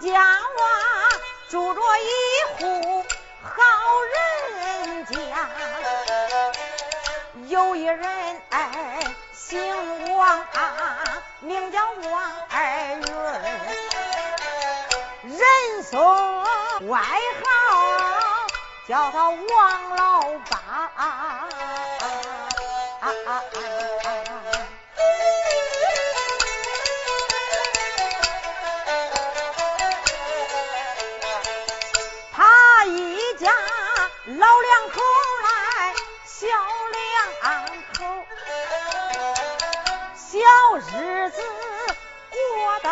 家住着一户好人家，有一人哎姓王，名叫王二云，人送外号叫他王老八。老两口来，小两口，小日子过得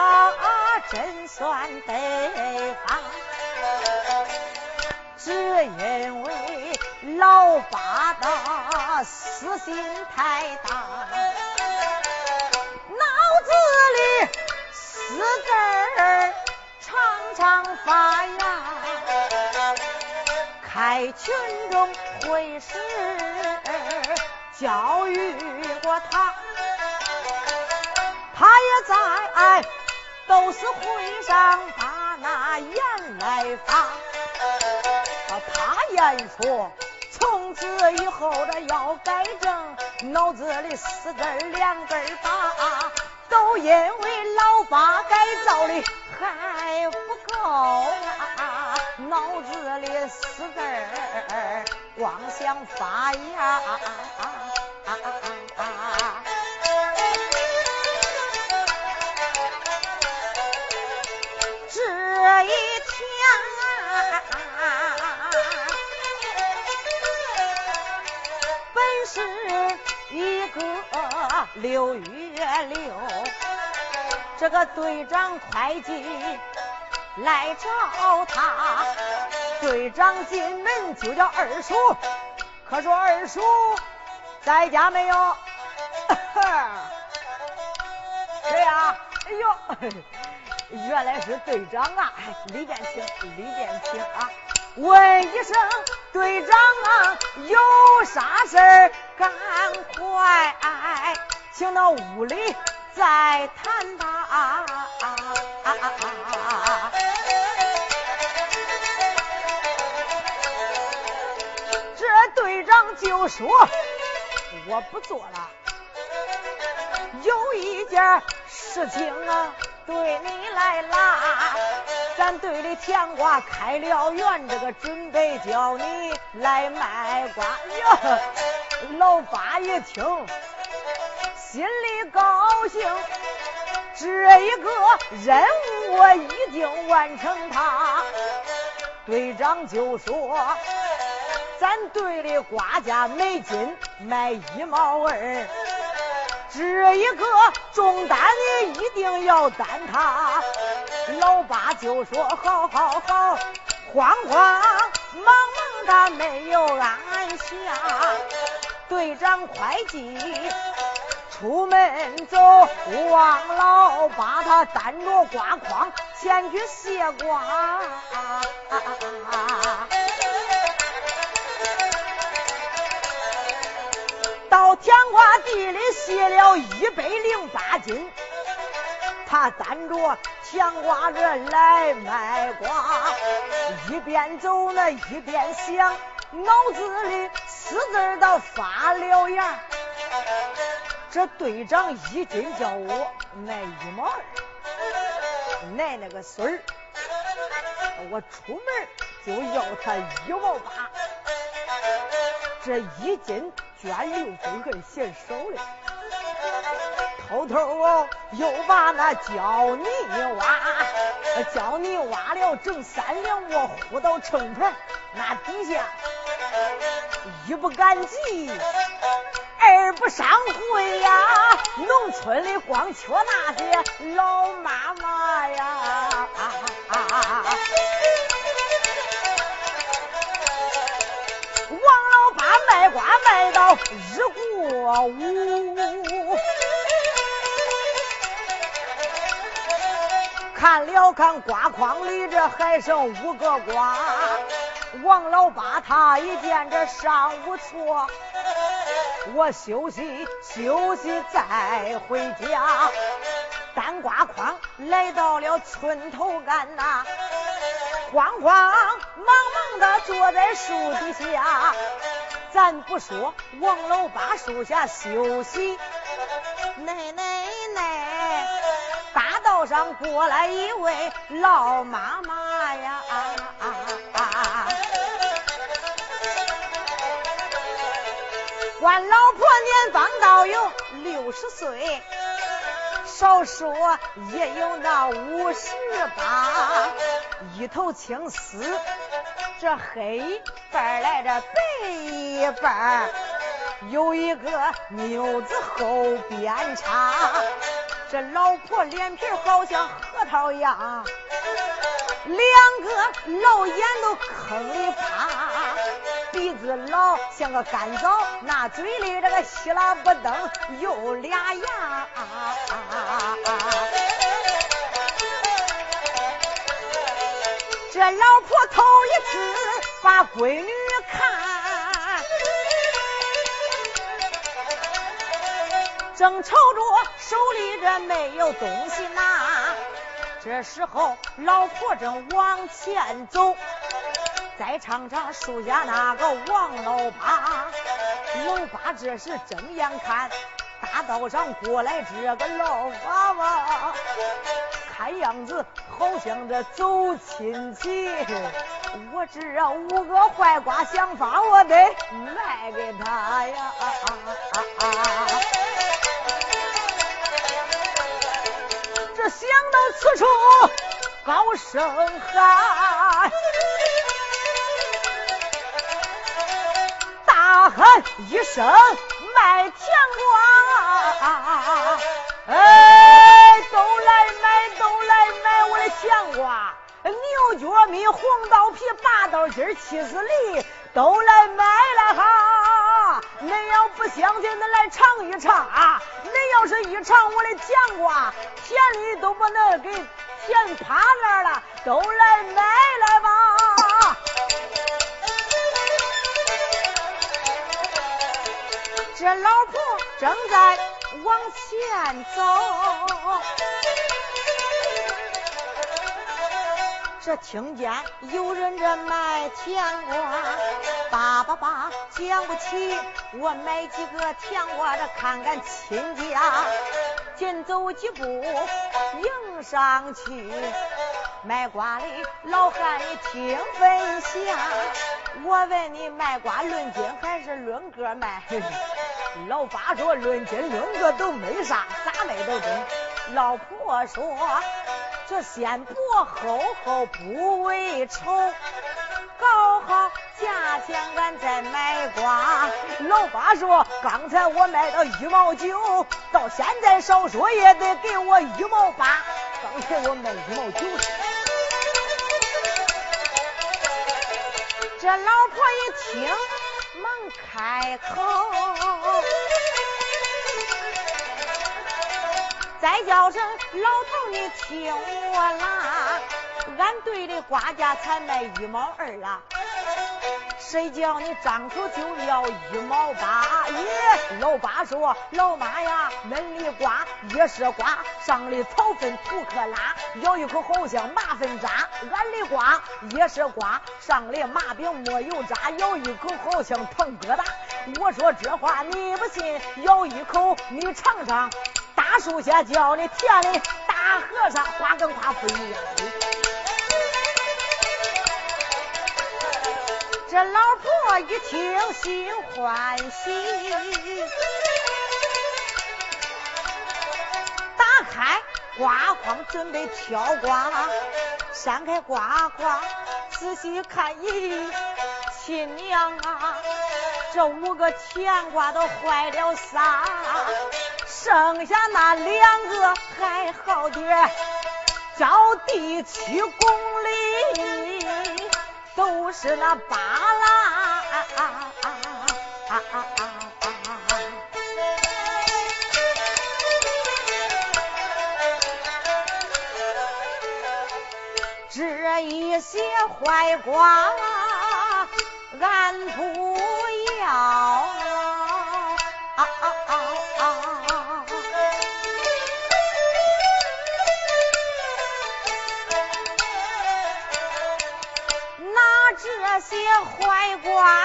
真算得方，只因为老八的私心太大，脑子里私字儿常常发芽。开群众会时教育过他，他也在都是会上把那言来发。他言说，从此以后的要改正，脑子里四根两根拔，都因为老八改造的还不够，脑子里四根儿光想发芽。这一天，本是一个六月六，这个队长会计来找他，队长进门就叫二叔，可说二叔在家没有？谁呀？哎呦！原来是队长啊，李建清，李建清啊！问一声队长啊，有啥事儿？赶快请到屋里再谈吧。啊就说：“我不做了，有一件事情啊。”对你来啦，咱队里甜瓜开了园，这个准备叫你来卖瓜哟。老八一听，心里高兴，这一个任务我一定完成它。队长就说，咱队里瓜价每斤卖一毛二。这一个重担你一定要担他，老八就说好好好，慌慌忙忙他没有按下，队长会计出门走，王老八他担着瓜筐前去卸瓜。地里卸了一百零八斤，他担着甜瓜子来卖瓜，一边走呢一边想，脑子里四字都发了芽。这队长一斤叫我卖一毛二，奶奶个孙儿，我出门就要他一毛八，这一斤。捐六分还嫌少嘞，偷偷哦又把那胶泥挖，胶泥挖了整三两，我糊到秤盘那底下，一不赶集，二不上会呀，农村里光缺那些老妈妈呀。卖瓜卖到日过午，看了看瓜筐里这还剩五个瓜，王老八他一见这上午错，我休息休息再回家，担瓜筐来到了村头干呐。慌慌忙忙的坐在树底下。咱不说王老八树下休息，奶奶奶，大道上过来一位老妈妈呀！啊啊啊管老婆年方到有六十岁，少说也有那五十八，一头青丝。这黑一半来着，白一半有一个妞子后边插。这老婆脸皮好像核桃一样，两个老眼都坑里趴，鼻子老像个干枣，那嘴里这个稀拉不登有俩牙。啊啊老婆头一次把闺女看，正瞅着手里这没有东西拿。这时候老婆正往前走，再尝尝树下那个王老八。老八这时睁眼看大道上过来这个老娃娃。看样子好像这走亲戚，我这五个坏瓜想法，我得卖给他呀！这想到此处，高声喊，大喊一声卖甜瓜，哎，都来买！都来买我的甜瓜，牛角米、红豆皮、八道筋、七子梨，都来买了哈！恁要不相信，恁来尝一尝啊！恁要是一尝我的甜瓜，甜的都把恁给甜趴那了，都来买来吧！这老婆正在往前走。这听见有人这卖甜瓜，爸爸爸讲不起，我买几个甜瓜这看看亲家。紧走几步迎上去，卖瓜的老汉你听分享。我问你卖瓜论斤还是论个卖？老八说论斤论个都没啥，咋卖都中。老婆说。这先薄厚厚不为丑，搞好价钱俺再买瓜。老八说，刚才我卖到一毛九，到现在少说也得给我一毛八。刚才我卖一毛九。这老婆一听，忙开口。再叫声老头，你听我啦，俺队的瓜价才卖一毛二啦，谁叫你张口就要一毛八？耶！老八说，老妈呀，恁的瓜也是瓜，上的草粉土克拉，咬一口好像麻粉渣；俺的瓜也是瓜，上的麻饼没有渣，咬一口好像糖疙瘩。我说这话你不信，咬一口你尝尝。大树下叫的田里大和尚，花跟花不一样。这老婆一听心欢喜，打开瓜筐准备挑瓜，扇开瓜筐仔细看，咦，亲娘啊，这五个甜瓜都坏了仨。剩下那两个还好点，叫第七公里都是那巴拉。这一些坏瓜，俺不些坏光啊，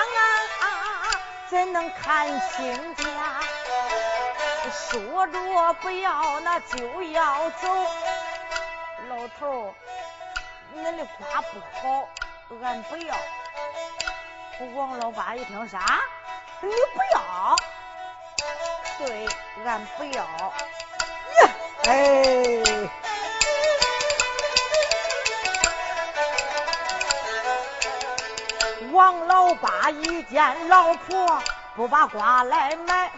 怎能看清家？说着不要，那就要走。老头，恁的瓜不好，俺不要。王老八一听啥？你不要？对，俺不要。哎。王老八一见老婆不把瓜来买，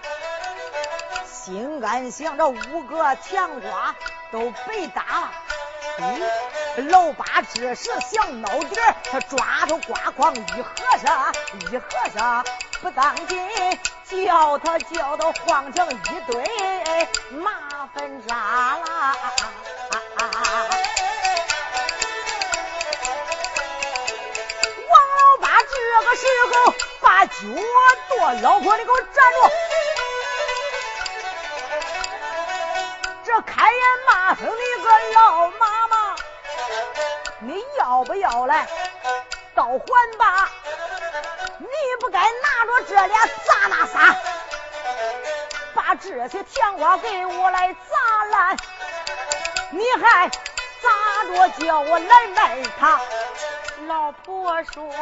心安想：这五个甜瓜都被打了。老八这时想闹点他抓住瓜筐一合上，一合上，不当紧，叫他叫到晃成一堆麻粪渣啦。王时候把脚跺，老婆你给我站住！这开眼骂声你个老妈妈，你要不要来倒还吧？你不该拿着这俩砸那仨，把这些甜瓜给我来砸烂，你还砸着叫我来卖它？老婆说。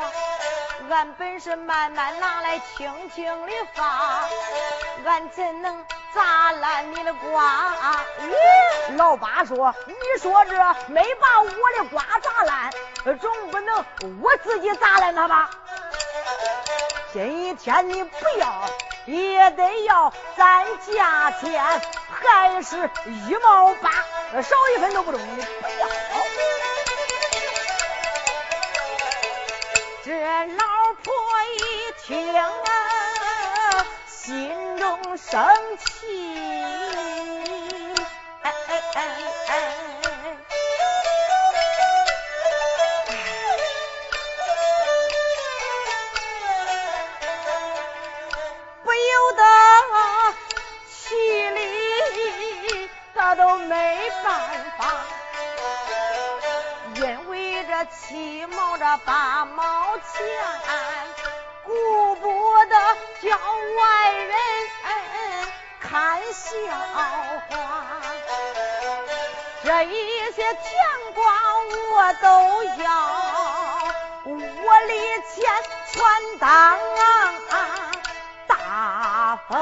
俺本是慢慢拿来，轻轻的发，俺怎能砸烂你的瓜？咦，老八说，你说这没把我的瓜砸烂，总不能我自己砸烂它吧？今一天你不要，也得要咱价钱，还是一毛八，少一分都不中，你不要。这老。婆一听啊，心中生气，七毛这八毛钱。顾不得叫外人看笑话，这一些甜瓜我都要，我里钱全当大风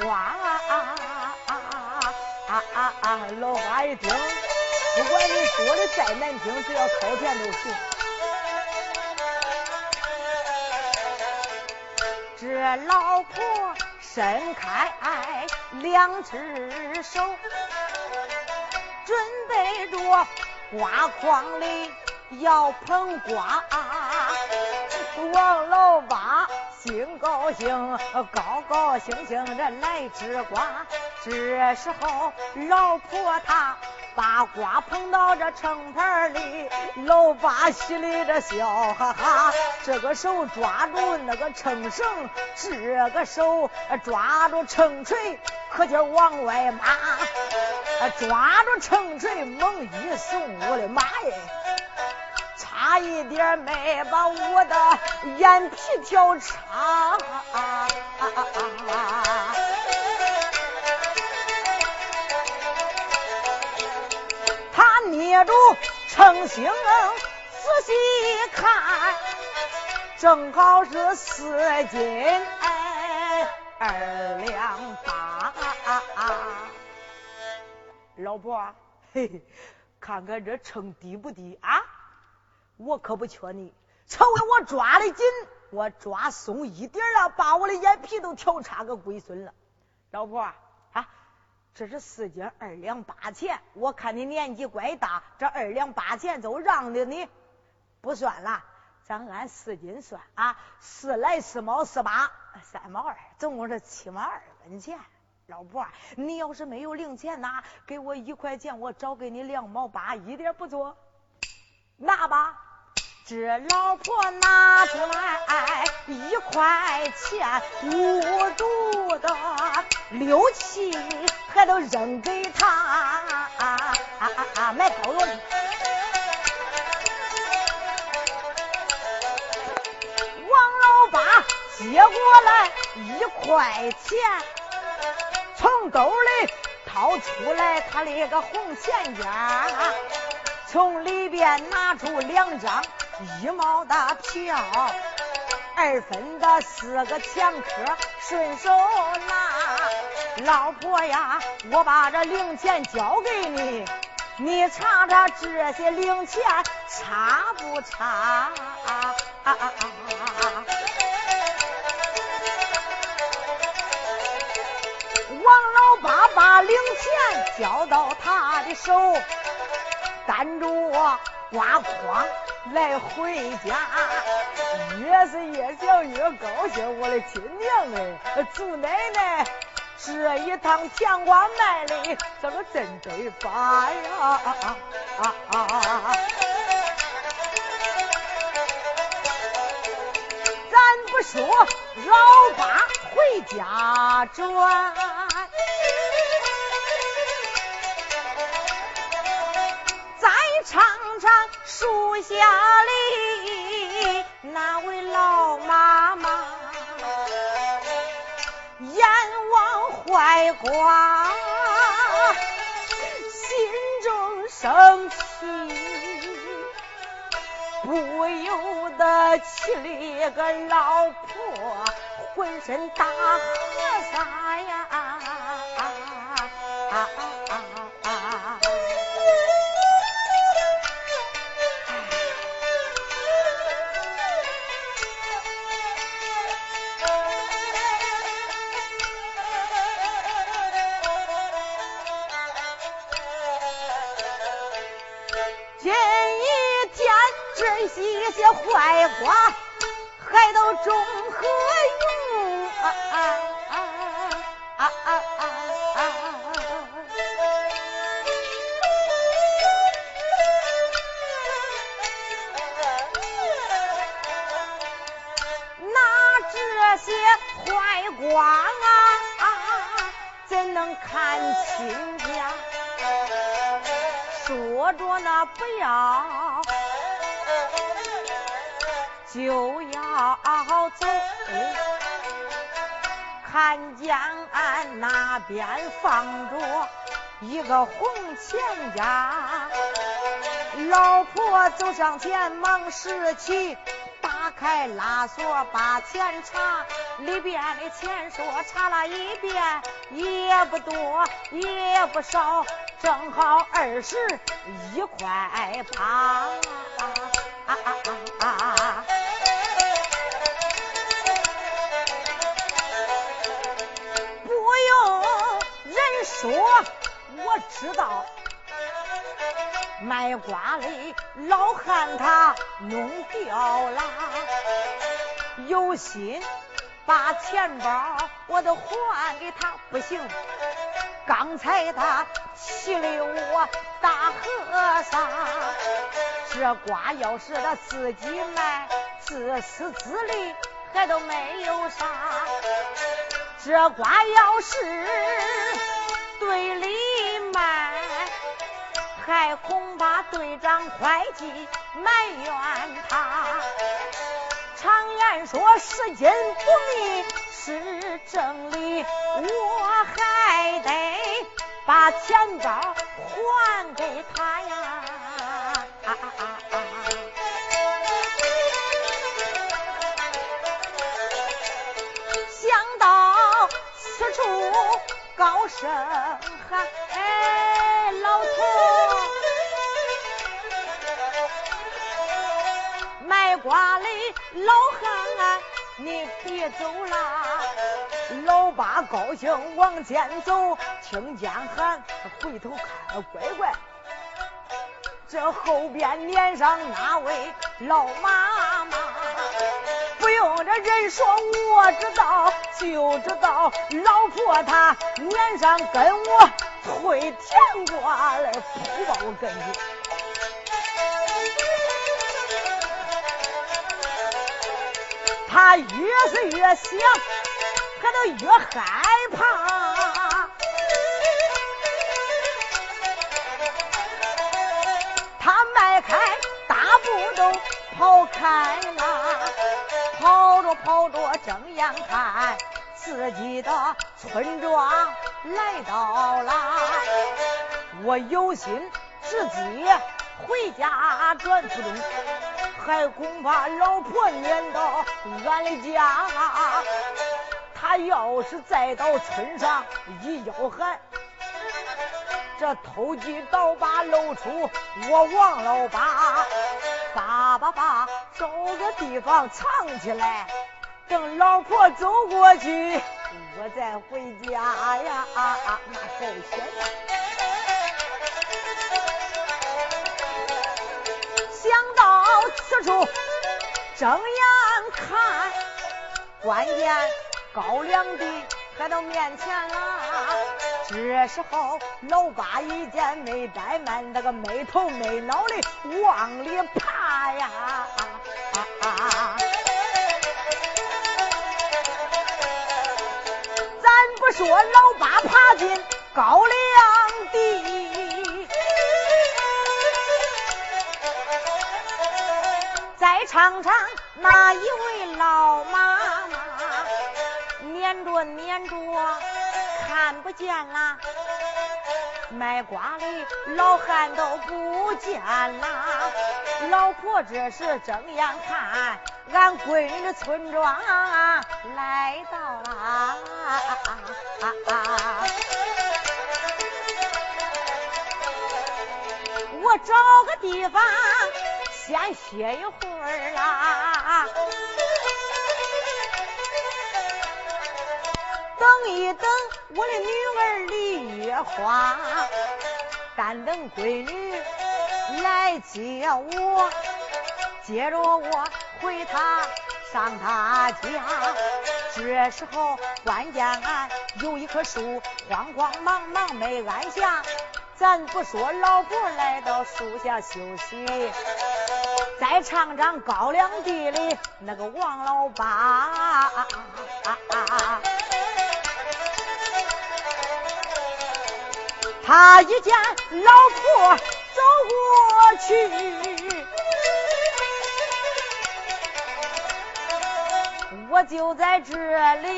刮。老八一听，不管你说的再难听，只要掏钱都行。这老婆伸开两只手，准备着瓜筐里要捧瓜。王老八心高兴，高高兴兴的来吃瓜。这时候，老婆她。把瓜捧到这秤盘里，老八心里这笑哈哈。这个手抓住那个秤绳，这个手抓住秤锤，可劲往外抹。抓住秤锤猛一送，我的妈耶！差一点没把我的眼皮挑长。捏住成星，仔细看，正好是四斤二两八。老婆，嘿嘿，看看这秤低不低啊？我可不缺你，瞅为我抓的紧，我抓松一点了，把我的眼皮都挑差个龟孙了。老婆。这是四斤二两八钱，我看你年纪怪大，这二两八钱就让着你，不算了，咱按四斤算啊，四来四毛四八三毛二，总共是七毛二分钱。老婆，你要是没有零钱拿，给我一块钱，我找给你两毛八，一点不错，拿吧。这老婆拿出来一块钱，五毒的六七，还都扔给他啊啊啊啊，买包子。接过来一块钱，从兜里掏出来他那个红钱夹，从里边拿出两张一毛的票，二分的四个钱壳，顺手拿。老婆呀，我把这零钱交给你，你查查这些零钱差不差？王老八把零钱交到他的手，担着挂筐来回家，越是越想越高兴。我的亲娘哎，祖奶奶，这一趟甜瓜卖的怎么真得发呀？咱不说老八回家转。再尝尝树下里那位老妈妈，眼望坏瓜，心中生气，不由得气了个老婆，浑身打和尚呀。一个红钱呀，老婆走上前忙拾起，打开拉锁把钱查，里边的钱说查了一遍，也不多也不少，正好二十一块八。说知道，卖瓜的老汉他弄掉了，有心把钱包我都还给他，不行，刚才他气的我大和尚，这瓜要是他自己卖，自私自利还都没有啥，这瓜要是。队里，还恐怕队长会计埋怨他。常言说拾金不昧是真理，我还得把钱包还给他呀。想到此处。高声喊：“，老头，卖瓜的老汉，你别走啦。”老八高兴往前走，听见喊，回头看，乖乖，这后边撵上那位老妈妈。不用这人说，我知道，就知道老婆她脸上跟我会甜瓜来扑到我跟前。他越是越想，还都越害怕。他迈开大步都跑开了。跑着跑着睁眼看自己的村庄来到了，我有心自己回家转府中，还恐怕老婆撵到俺的家。他要是再到村上一吆喊，这偷鸡倒把露出我王老八，爸爸爸找个地方藏起来，等老婆走过去，我再回家呀，啊啊那好险呀！想到此处，睁眼看，关键。高粱地还到面前了，这时候老八一见没怠慢，那个没头没脑的往里爬呀！啊说老八爬进高粱地，再尝尝那一位老妈妈。撵着撵着，看不见了，卖瓜的老汉都不见了。老婆这时睁眼看，俺闺女的村庄来到了。我找个地方先歇一会儿啦。等一等，我的女儿李月花，但等闺女来接我，接着我回她上她家。这时候关键俺有一棵树，慌慌忙忙没按下。咱不说老婆来到树下休息，再尝尝高粱地里那个王老八。他一见老婆走过去，我就在这里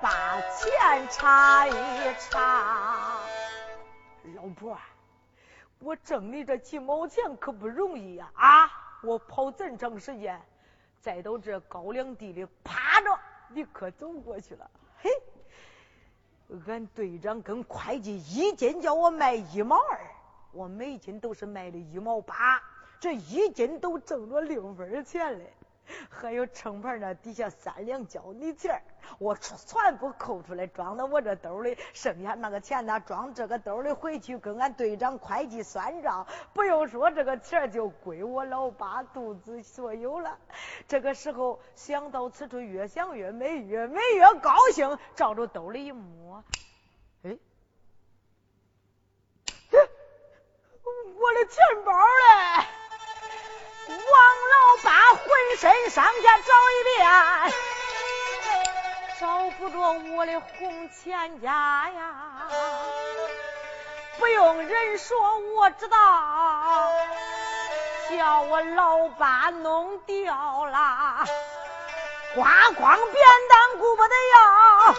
把钱查一查。老婆，我挣你这几毛钱可不容易呀！啊，我跑这么长时间，再到这高粱地里趴着，你可走过去了。嘿。俺队长跟会计一斤叫我卖一毛二，我每斤都是卖的一毛八，这一斤都挣着六分钱嘞。还有秤盘那底下三两交你钱，我全部扣出来装到我这兜里，剩下那个钱呢装这个兜里回去跟俺队长会计算账。不用说，这个钱就归我老八肚子所有了。这个时候想到此处，越想越美，越美越高兴，照着兜里一摸，哎，我的钱包嘞！王老八浑身上下找一遍，找不着我的红钱夹呀！不用人说，我知道，叫我老八弄掉了，刮光扁担顾不得要，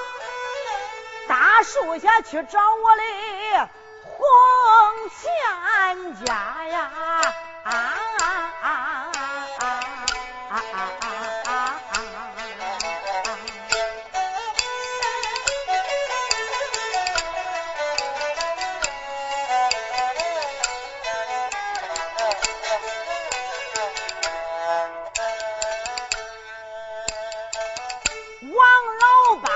大树下去找我的红钱夹呀！啊啊啊啊啊啊啊啊啊，王老八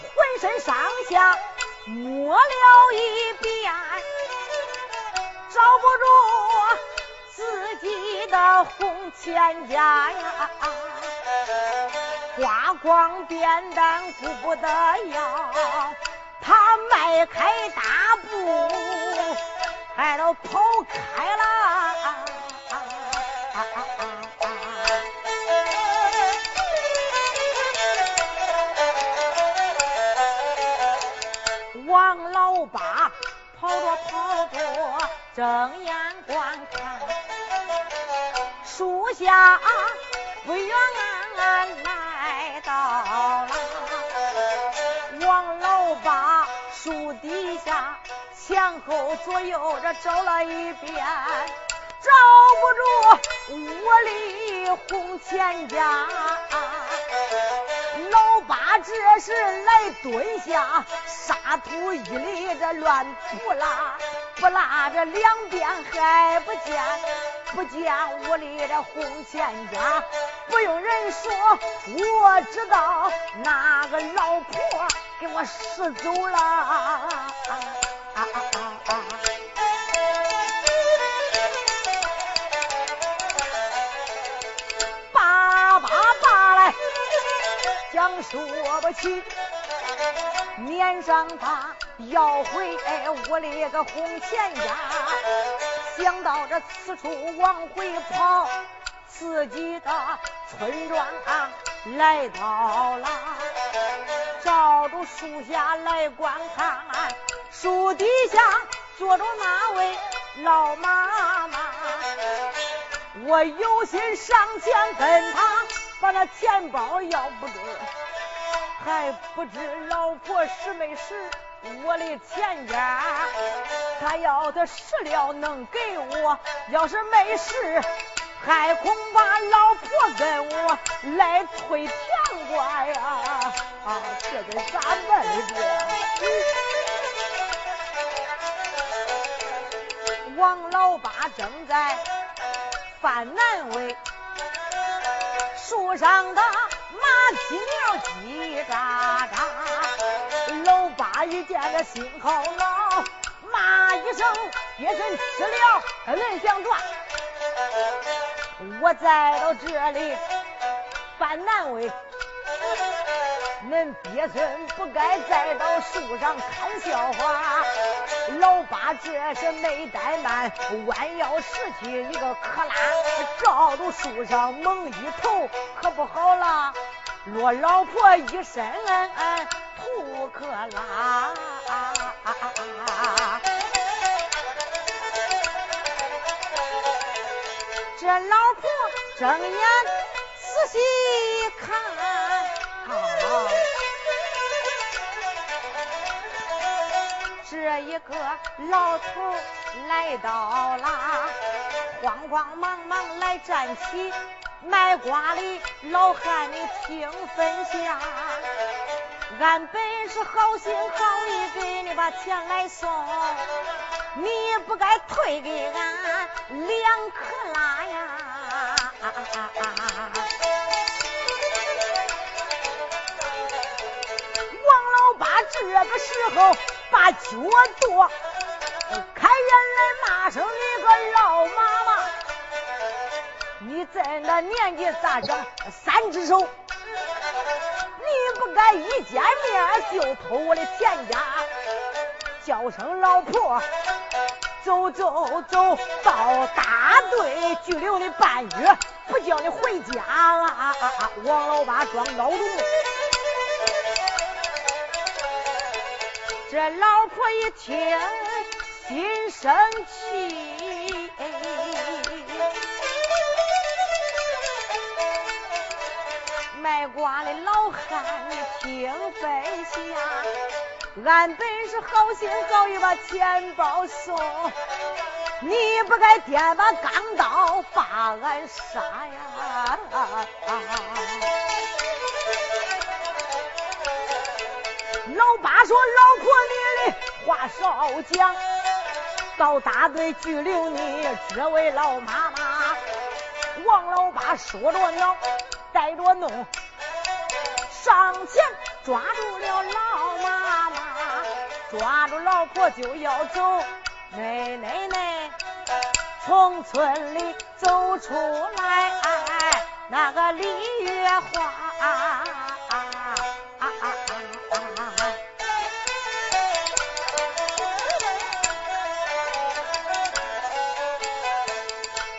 浑身上下！摸了一遍，找不着的红钱夹呀，花光扁担顾不得要，他迈开大步，还都跑开了。王老八跑着跑着，睁眼观下，不远来到了王老八树底下，前后左右这找了一遍，找不着我的红钱家。老八这时来蹲下，沙土一粒这乱扑拉，扑拉这两边还不见。不见屋里的红钱家。不用人说，我知道那个老婆给我拾走了。叭叭叭来，讲说不起，面上他要回屋里个红钱家，想到这此处往回跑。自己的村庄啊，来到了，照着树下来观看，树底下坐着那位老妈妈。我有心上前跟他把那钱包要不得，还不知老婆是没是我的钱家。他要的食料能给我，要是没识。还恐怕老婆跟我来推甜瓜呀！啊，这得咋办这？王老八正在犯难为，树上的马匹鸟叽喳喳。老八一见这心好恼，骂一声：“别真吃了，恁想断？”我在到这里犯难为，恁鳖孙不该再到树上看笑话。老八这是没怠慢，弯腰拾起一个克拉，照着树上猛一投，可不好了，落老婆一身土克拉。这睁眼仔细看，这一个老头来到了，慌慌忙忙来站起，卖瓜的老汉你听分享，俺本是好心好意给你把钱来送。你不该退给俺两克拉呀！王老八这个时候把脚跺，开眼来骂声你个老妈妈！你在那年纪咋长三只手？你不该一见面就偷我的钱家，叫声老婆！走走走到大队拘留你半月，不叫你回家啊！王老八装孬种，这老婆一听心生气，卖瓜的老汉听分享。俺本是好心好意把钱包送，你不该掂把钢刀把俺杀呀！老八说：“老婆，你的话少讲，到大队拘留你这位老妈妈。”王老八说着恼，带着怒，上前抓住了老妈妈。抓住老婆就要走，奶奶奶从村里走出来，那个李月花，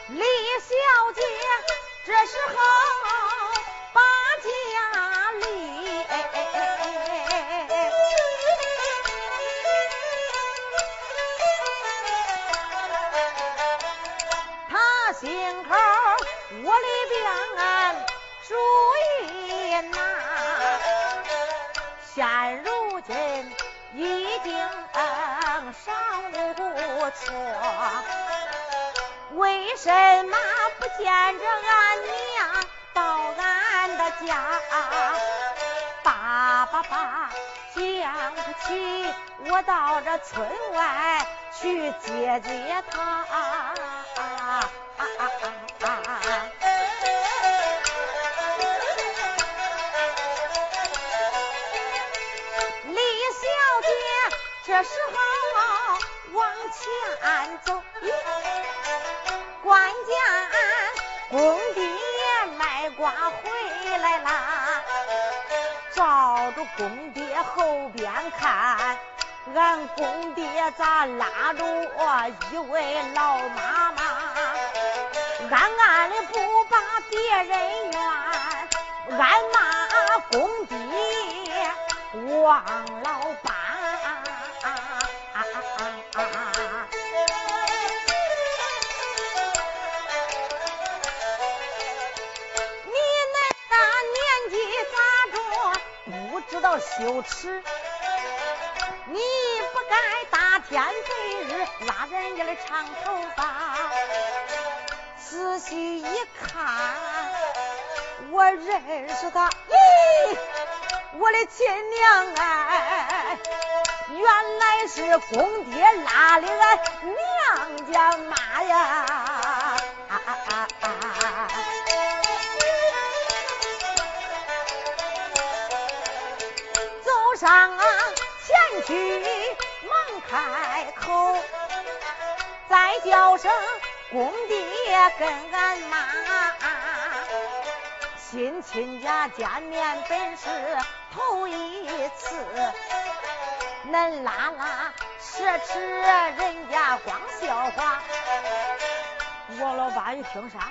李小姐这时候。起我到这村外去接接他。俺公爹咋拉着我一位老妈妈，暗暗的不把别人怨，俺骂公爹王老八。你那大年纪咋着不知道羞耻？你不该大天白日拉人家的长头发。仔细一看，我认识他，咦，我的亲娘哎，原来是公爹拉的俺娘家妈呀！啊啊啊走上前去，开口，再叫声公爹跟俺妈，新亲家见面本是头一次，恁拉拉奢侈人家光笑话。王老八一听啥？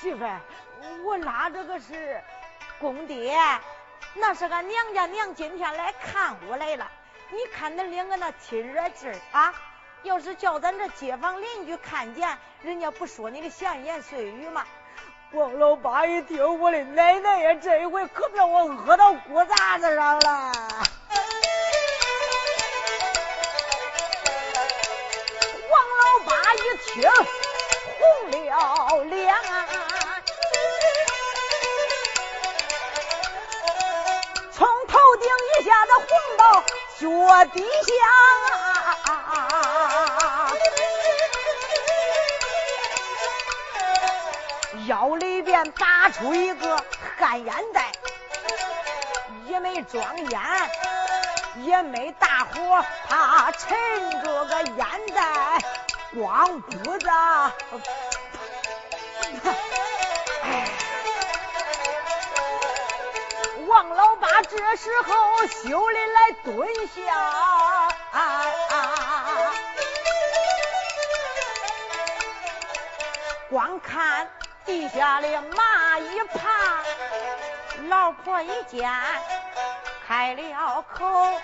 媳妇，我拉这个是公爹，那是俺娘家娘今天来看我来了。你看恁两个那亲热劲儿啊！要是叫咱这街坊邻居看见，人家不说你的闲言碎语吗？王老八一听，我的奶奶呀，这一回可把我饿到骨架子上了。王老八一听，红了脸，从头顶一下子红到脚底下啊。腰里边拔出一个旱烟袋，也没装烟，也没大火，他沉着个烟袋，光顾着。王老板这时候羞的来蹲下，啊啊、光看。地下的蚂蚁爬，老婆一见开了口，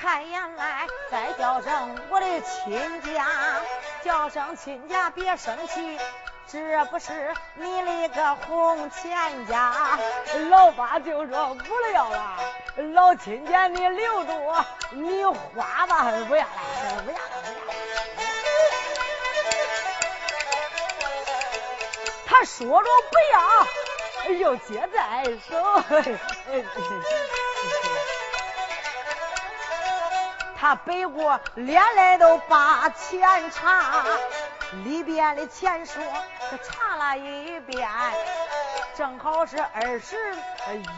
开眼来再叫声我的亲家，叫声亲家别生气，这不是你那个红钱家。老八就说不要了，老亲家你留着，你花吧，不要了，不要了，不要了。他说着不要，又接在手。他背过脸来都把钱查，里边的钱说查了一遍，正好是二十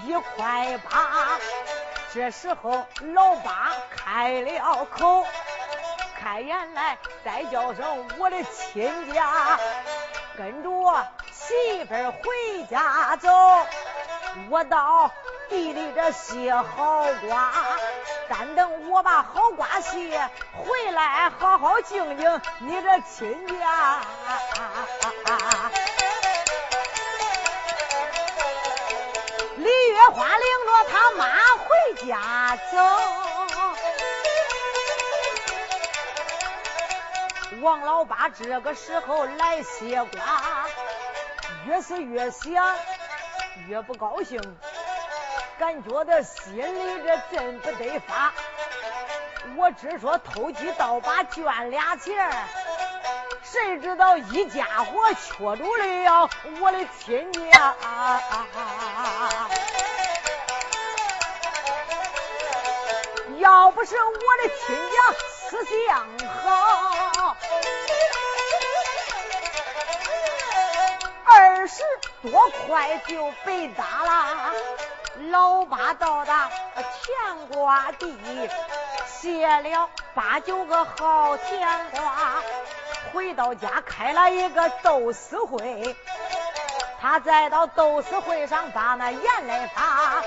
一块八。这时候老八开了口，开言来再叫声我的亲家，跟着我。媳妇回家走，我到地里这卸好瓜，单等我把好瓜卸回来，好好敬敬你这亲家。李月花领着他妈回家走，王老八这个时候来卸瓜。越是越想，越不高兴，感觉到心里这真不得发。我只说偷鸡倒把捐俩钱谁知道一家伙缺住了我的亲家。要不是我的亲家思想好，二十多块就被打了。老八到达甜瓜地，卸了八九个好甜瓜，回到家开了一个斗死会。他再到斗死会上把那言来发，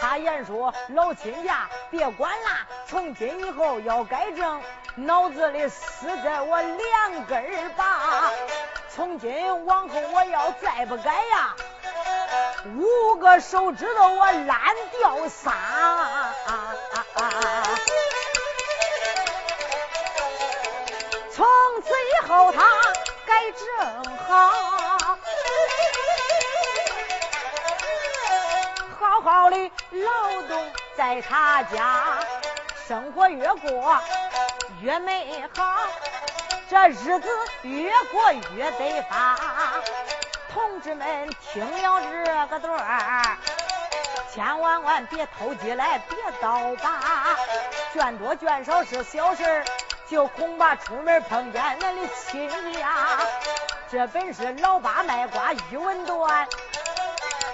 他言说老亲家别管了，从今以后要改正，脑子里死在我两根儿吧，从今往后我要再不改呀。五个手指头我烂掉仨，从此以后他改正好，好好的劳动在他家，生活越过越美好，这日子越过越得发。同志们听了这个段儿，千万万别偷鸡来，别倒把，卷多卷少是小事就恐怕出门碰见恁的亲家。这本是老八卖瓜一文段，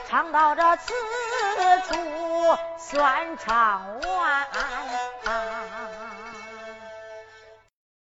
唱到这此处算唱完。啊